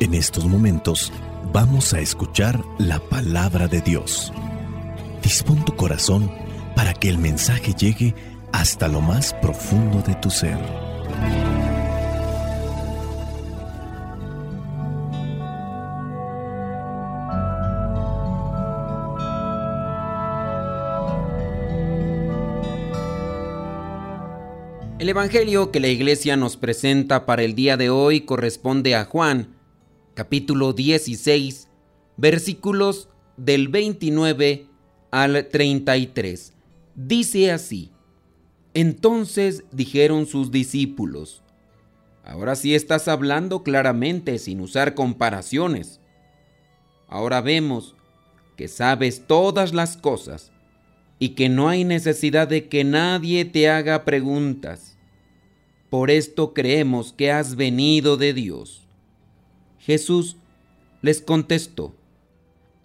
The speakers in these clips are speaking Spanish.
En estos momentos vamos a escuchar la palabra de Dios. Dispón tu corazón para que el mensaje llegue hasta lo más profundo de tu ser. El Evangelio que la iglesia nos presenta para el día de hoy corresponde a Juan, capítulo 16, versículos del 29 al 33. Dice así, entonces dijeron sus discípulos, ahora sí estás hablando claramente sin usar comparaciones. Ahora vemos que sabes todas las cosas y que no hay necesidad de que nadie te haga preguntas. Por esto creemos que has venido de Dios. Jesús les contestó,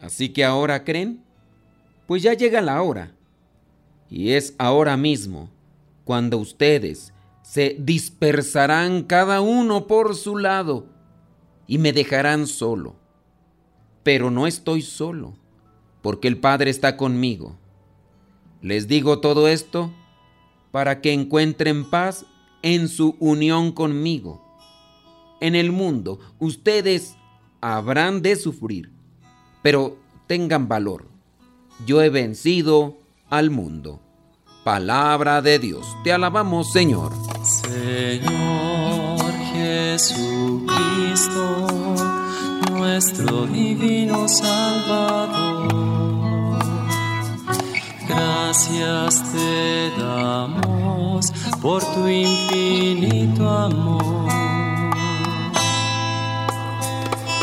¿así que ahora creen? Pues ya llega la hora, y es ahora mismo, cuando ustedes se dispersarán cada uno por su lado y me dejarán solo. Pero no estoy solo, porque el Padre está conmigo les digo todo esto para que encuentren paz en su unión conmigo. En el mundo ustedes habrán de sufrir, pero tengan valor. Yo he vencido al mundo. Palabra de Dios. Te alabamos, Señor. Señor Jesucristo, nuestro divino Salvador Gracias te damos por tu infinito amor.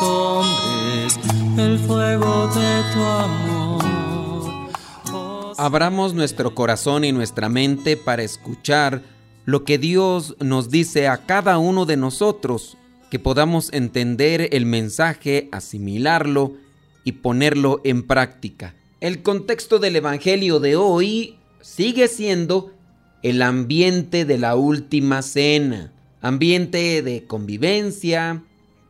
hombres el fuego de tu amor. Abramos nuestro corazón y nuestra mente para escuchar lo que Dios nos dice a cada uno de nosotros que podamos entender el mensaje, asimilarlo y ponerlo en práctica. El contexto del Evangelio de hoy sigue siendo el ambiente de la última cena, ambiente de convivencia,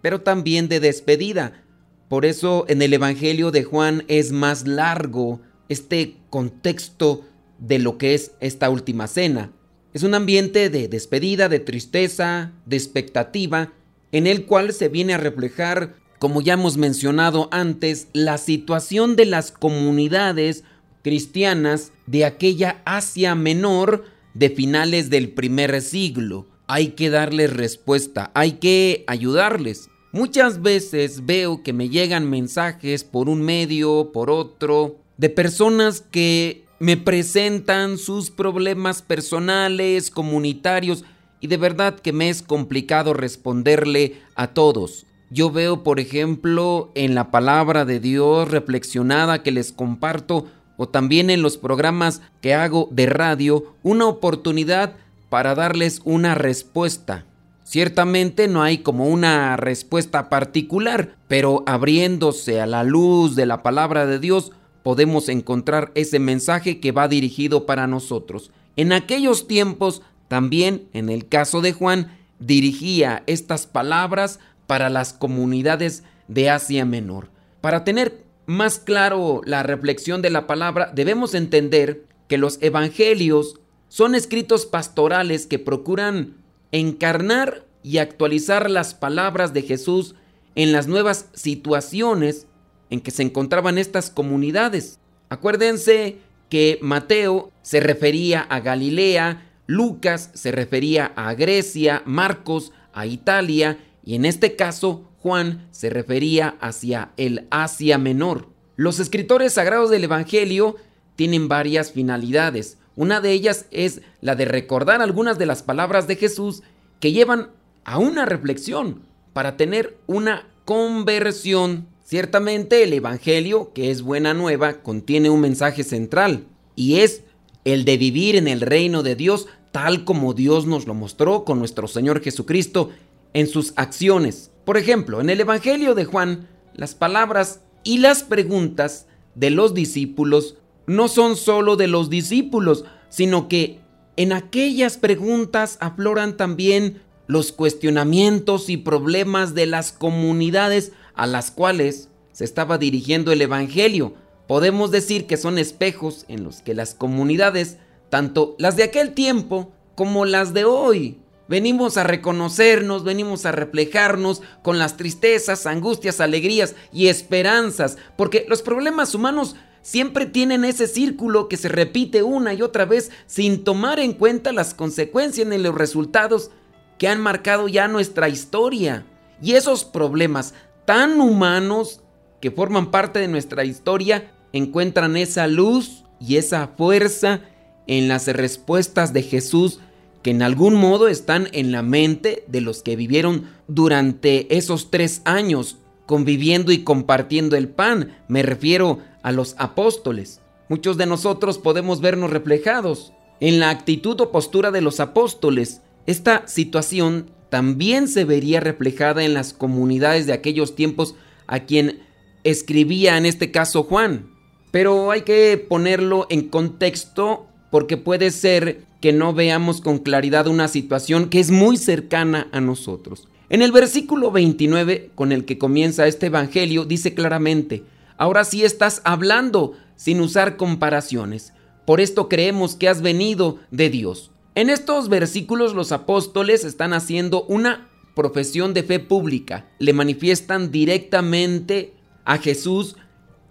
pero también de despedida. Por eso en el Evangelio de Juan es más largo este contexto de lo que es esta última cena. Es un ambiente de despedida, de tristeza, de expectativa, en el cual se viene a reflejar, como ya hemos mencionado antes, la situación de las comunidades cristianas de aquella Asia Menor de finales del primer siglo. Hay que darles respuesta, hay que ayudarles. Muchas veces veo que me llegan mensajes por un medio, por otro, de personas que me presentan sus problemas personales, comunitarios, y de verdad que me es complicado responderle a todos. Yo veo, por ejemplo, en la palabra de Dios reflexionada que les comparto o también en los programas que hago de radio, una oportunidad para darles una respuesta. Ciertamente no hay como una respuesta particular, pero abriéndose a la luz de la palabra de Dios, podemos encontrar ese mensaje que va dirigido para nosotros. En aquellos tiempos también, en el caso de Juan, dirigía estas palabras para las comunidades de Asia Menor. Para tener más claro la reflexión de la palabra, debemos entender que los evangelios son escritos pastorales que procuran encarnar y actualizar las palabras de Jesús en las nuevas situaciones en que se encontraban estas comunidades. Acuérdense que Mateo se refería a Galilea, Lucas se refería a Grecia, Marcos a Italia y en este caso Juan se refería hacia el Asia Menor. Los escritores sagrados del Evangelio tienen varias finalidades. Una de ellas es la de recordar algunas de las palabras de Jesús que llevan a una reflexión para tener una conversión. Ciertamente el Evangelio, que es buena nueva, contiene un mensaje central y es el de vivir en el reino de Dios tal como Dios nos lo mostró con nuestro Señor Jesucristo en sus acciones. Por ejemplo, en el Evangelio de Juan, las palabras y las preguntas de los discípulos no son solo de los discípulos, sino que en aquellas preguntas afloran también los cuestionamientos y problemas de las comunidades a las cuales se estaba dirigiendo el Evangelio. Podemos decir que son espejos en los que las comunidades, tanto las de aquel tiempo como las de hoy, venimos a reconocernos, venimos a reflejarnos con las tristezas, angustias, alegrías y esperanzas, porque los problemas humanos siempre tienen ese círculo que se repite una y otra vez sin tomar en cuenta las consecuencias ni los resultados que han marcado ya nuestra historia. Y esos problemas tan humanos que forman parte de nuestra historia encuentran esa luz y esa fuerza en las respuestas de Jesús que en algún modo están en la mente de los que vivieron durante esos tres años conviviendo y compartiendo el pan. Me refiero a los apóstoles. Muchos de nosotros podemos vernos reflejados en la actitud o postura de los apóstoles esta situación también se vería reflejada en las comunidades de aquellos tiempos a quien escribía en este caso Juan. Pero hay que ponerlo en contexto porque puede ser que no veamos con claridad una situación que es muy cercana a nosotros. En el versículo 29 con el que comienza este Evangelio dice claramente, ahora sí estás hablando sin usar comparaciones, por esto creemos que has venido de Dios. En estos versículos los apóstoles están haciendo una profesión de fe pública. Le manifiestan directamente a Jesús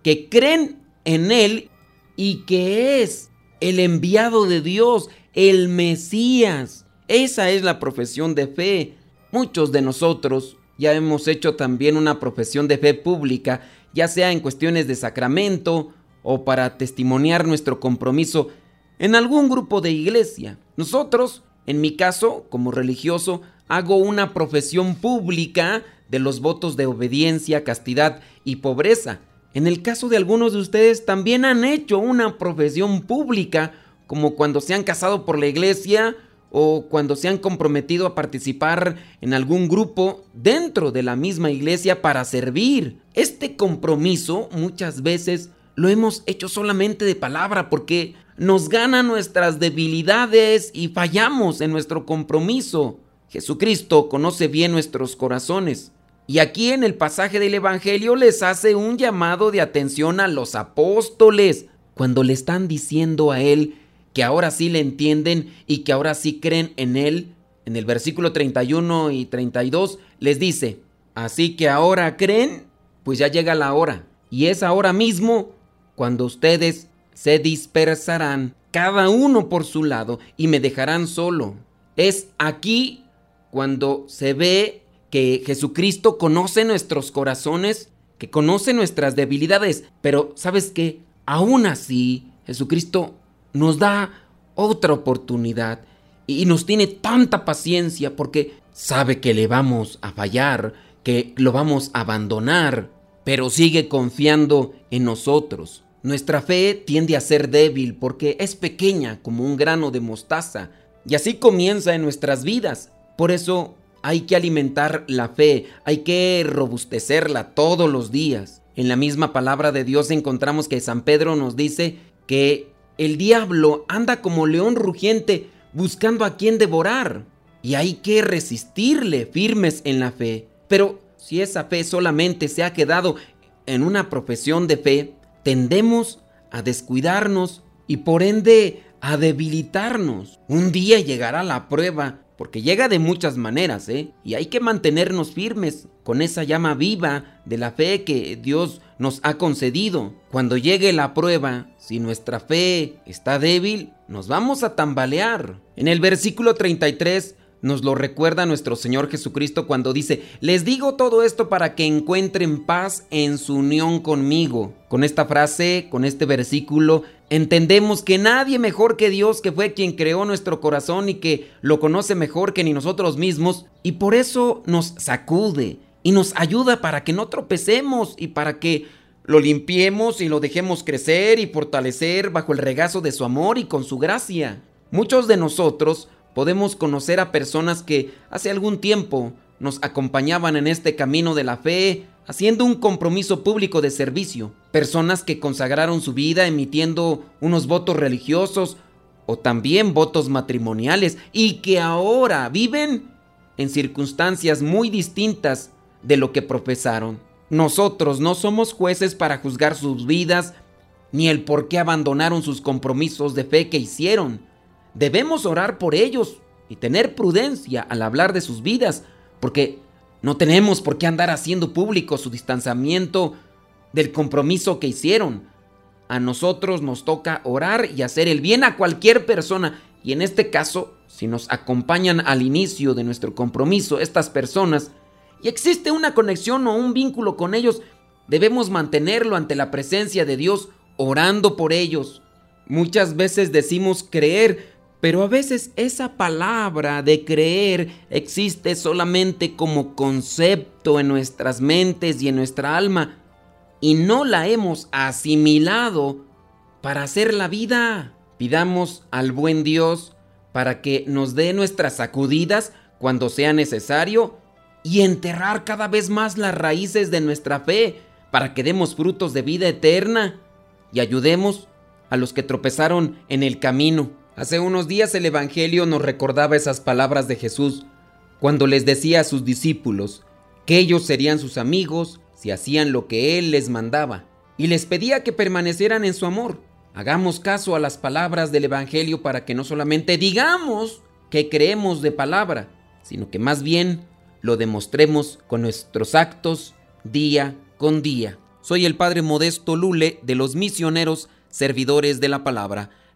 que creen en Él y que es el enviado de Dios, el Mesías. Esa es la profesión de fe. Muchos de nosotros ya hemos hecho también una profesión de fe pública, ya sea en cuestiones de sacramento o para testimoniar nuestro compromiso en algún grupo de iglesia. Nosotros, en mi caso, como religioso, hago una profesión pública de los votos de obediencia, castidad y pobreza. En el caso de algunos de ustedes también han hecho una profesión pública, como cuando se han casado por la iglesia o cuando se han comprometido a participar en algún grupo dentro de la misma iglesia para servir. Este compromiso muchas veces lo hemos hecho solamente de palabra porque nos gana nuestras debilidades y fallamos en nuestro compromiso. Jesucristo conoce bien nuestros corazones. Y aquí en el pasaje del Evangelio les hace un llamado de atención a los apóstoles cuando le están diciendo a él que ahora sí le entienden y que ahora sí creen en él. En el versículo 31 y 32 les dice, así que ahora creen, pues ya llega la hora. Y es ahora mismo cuando ustedes se dispersarán cada uno por su lado y me dejarán solo. Es aquí cuando se ve que Jesucristo conoce nuestros corazones, que conoce nuestras debilidades, pero ¿sabes qué? Aún así, Jesucristo nos da otra oportunidad y nos tiene tanta paciencia porque sabe que le vamos a fallar, que lo vamos a abandonar, pero sigue confiando en nosotros. Nuestra fe tiende a ser débil porque es pequeña como un grano de mostaza y así comienza en nuestras vidas. Por eso hay que alimentar la fe, hay que robustecerla todos los días. En la misma palabra de Dios encontramos que San Pedro nos dice que el diablo anda como león rugiente buscando a quien devorar y hay que resistirle firmes en la fe. Pero si esa fe solamente se ha quedado en una profesión de fe, tendemos a descuidarnos y por ende a debilitarnos. Un día llegará la prueba, porque llega de muchas maneras, ¿eh? Y hay que mantenernos firmes con esa llama viva de la fe que Dios nos ha concedido. Cuando llegue la prueba, si nuestra fe está débil, nos vamos a tambalear. En el versículo 33 nos lo recuerda nuestro Señor Jesucristo cuando dice, les digo todo esto para que encuentren paz en su unión conmigo. Con esta frase, con este versículo, Entendemos que nadie mejor que Dios, que fue quien creó nuestro corazón y que lo conoce mejor que ni nosotros mismos, y por eso nos sacude y nos ayuda para que no tropecemos y para que lo limpiemos y lo dejemos crecer y fortalecer bajo el regazo de su amor y con su gracia. Muchos de nosotros podemos conocer a personas que hace algún tiempo nos acompañaban en este camino de la fe, haciendo un compromiso público de servicio. Personas que consagraron su vida emitiendo unos votos religiosos o también votos matrimoniales y que ahora viven en circunstancias muy distintas de lo que profesaron. Nosotros no somos jueces para juzgar sus vidas ni el por qué abandonaron sus compromisos de fe que hicieron. Debemos orar por ellos y tener prudencia al hablar de sus vidas, porque no tenemos por qué andar haciendo público su distanciamiento del compromiso que hicieron. A nosotros nos toca orar y hacer el bien a cualquier persona. Y en este caso, si nos acompañan al inicio de nuestro compromiso estas personas, y existe una conexión o un vínculo con ellos, debemos mantenerlo ante la presencia de Dios, orando por ellos. Muchas veces decimos creer, pero a veces esa palabra de creer existe solamente como concepto en nuestras mentes y en nuestra alma y no la hemos asimilado para hacer la vida. Pidamos al buen Dios para que nos dé nuestras sacudidas cuando sea necesario y enterrar cada vez más las raíces de nuestra fe para que demos frutos de vida eterna y ayudemos a los que tropezaron en el camino. Hace unos días el Evangelio nos recordaba esas palabras de Jesús cuando les decía a sus discípulos que ellos serían sus amigos si hacían lo que Él les mandaba y les pedía que permanecieran en su amor. Hagamos caso a las palabras del Evangelio para que no solamente digamos que creemos de palabra, sino que más bien lo demostremos con nuestros actos día con día. Soy el Padre Modesto Lule de los misioneros servidores de la palabra.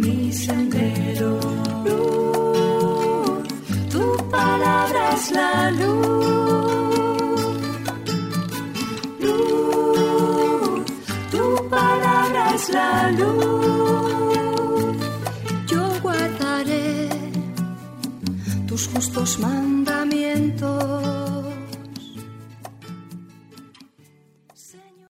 mi sendero. Luz, tu palabra es la luz. Luz, tu palabra es la luz. Yo guardaré tus justos mandamientos